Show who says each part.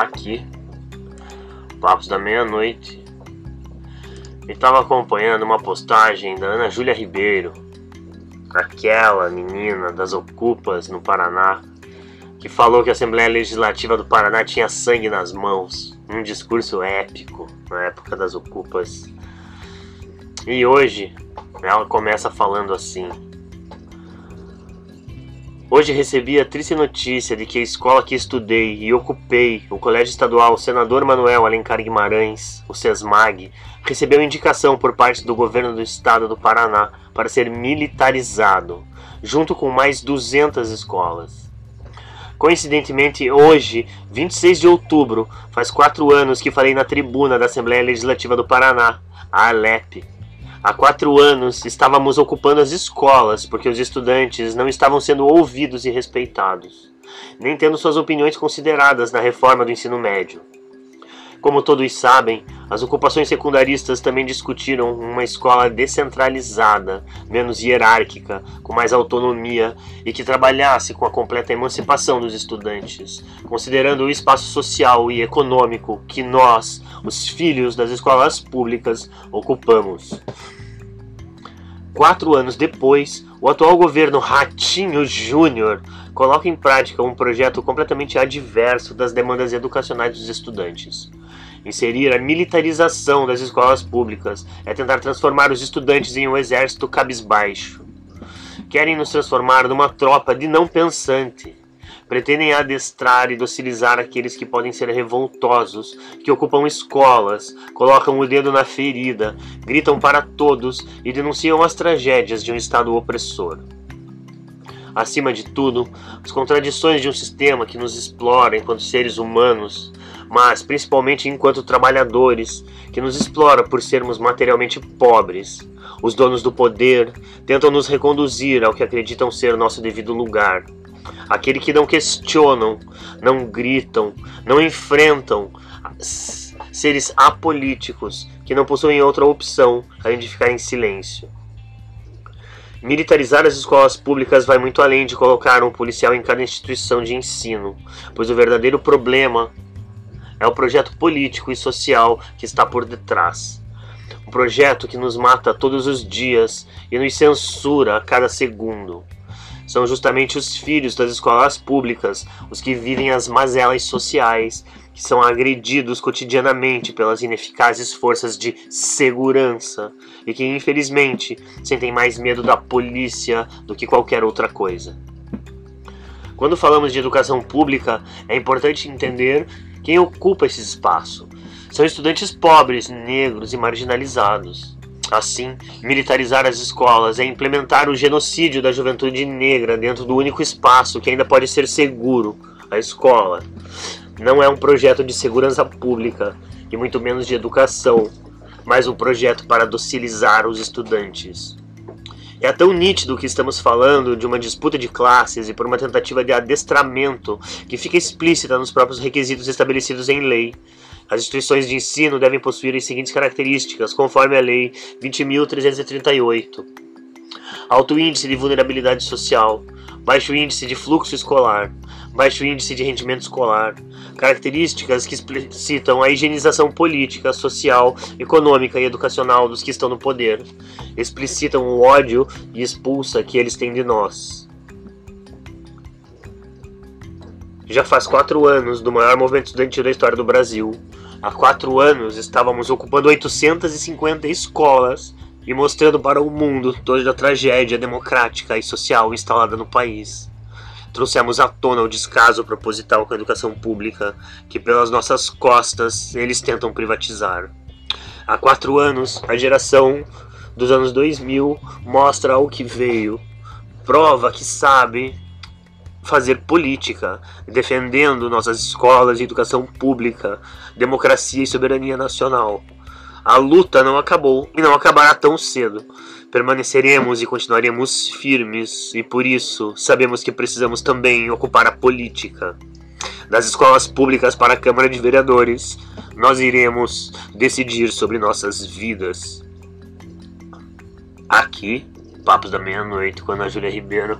Speaker 1: aqui, Papos da Meia-Noite, e estava acompanhando uma postagem da Ana Júlia Ribeiro, aquela menina das Ocupas no Paraná, que falou que a Assembleia Legislativa do Paraná tinha sangue nas mãos, um discurso épico na época das Ocupas. E hoje ela começa falando assim. Hoje recebi a triste notícia de que a escola que estudei e ocupei, o Colégio Estadual Senador Manuel Alencar Guimarães, o SESMAG, recebeu indicação por parte do governo do estado do Paraná para ser militarizado, junto com mais 200 escolas. Coincidentemente, hoje, 26 de outubro, faz quatro anos que falei na tribuna da Assembleia Legislativa do Paraná, a ALEP, Há quatro anos estávamos ocupando as escolas porque os estudantes não estavam sendo ouvidos e respeitados, nem tendo suas opiniões consideradas na reforma do ensino médio. Como todos sabem, as ocupações secundaristas também discutiram uma escola descentralizada, menos hierárquica, com mais autonomia e que trabalhasse com a completa emancipação dos estudantes, considerando o espaço social e econômico que nós, os filhos das escolas públicas, ocupamos. Quatro anos depois, o atual governo Ratinho Júnior coloca em prática um projeto completamente adverso das demandas educacionais dos estudantes. Inserir a militarização das escolas públicas é tentar transformar os estudantes em um exército cabisbaixo. Querem nos transformar numa tropa de não pensante. Pretendem adestrar e docilizar aqueles que podem ser revoltosos, que ocupam escolas, colocam o dedo na ferida, gritam para todos e denunciam as tragédias de um Estado opressor acima de tudo, as contradições de um sistema que nos explora enquanto seres humanos, mas principalmente enquanto trabalhadores, que nos explora por sermos materialmente pobres. Os donos do poder tentam nos reconduzir ao que acreditam ser nosso devido lugar. Aquele que não questionam, não gritam, não enfrentam seres apolíticos que não possuem outra opção além de ficar em silêncio. Militarizar as escolas públicas vai muito além de colocar um policial em cada instituição de ensino, pois o verdadeiro problema é o projeto político e social que está por detrás. Um projeto que nos mata todos os dias e nos censura a cada segundo. São justamente os filhos das escolas públicas os que vivem as mazelas sociais, que são agredidos cotidianamente pelas ineficazes forças de segurança e que, infelizmente, sentem mais medo da polícia do que qualquer outra coisa. Quando falamos de educação pública, é importante entender quem ocupa esse espaço? São estudantes pobres, negros e marginalizados. Assim, militarizar as escolas é implementar o genocídio da juventude negra dentro do único espaço que ainda pode ser seguro a escola. Não é um projeto de segurança pública e muito menos de educação, mas um projeto para docilizar os estudantes. É tão nítido que estamos falando de uma disputa de classes e por uma tentativa de adestramento que fica explícita nos próprios requisitos estabelecidos em lei. As instituições de ensino devem possuir as seguintes características, conforme a Lei 20.338: alto índice de vulnerabilidade social, baixo índice de fluxo escolar, baixo índice de rendimento escolar, características que explicitam a higienização política, social, econômica e educacional dos que estão no poder, explicitam o ódio e expulsa que eles têm de nós. Já faz quatro anos do maior movimento estudantil da história do Brasil. Há quatro anos estávamos ocupando 850 escolas e mostrando para o mundo toda a tragédia democrática e social instalada no país. Trouxemos à tona o descaso proposital com a educação pública, que pelas nossas costas eles tentam privatizar. Há quatro anos, a geração dos anos 2000 mostra o que veio, prova que sabe fazer política, defendendo nossas escolas e educação pública, democracia e soberania nacional. A luta não acabou e não acabará tão cedo. Permaneceremos e continuaremos firmes, e por isso sabemos que precisamos também ocupar a política. Das escolas públicas para a Câmara de Vereadores, nós iremos decidir sobre nossas vidas. Aqui, Papos da Meia-Noite, com a Júlia Ribeiro.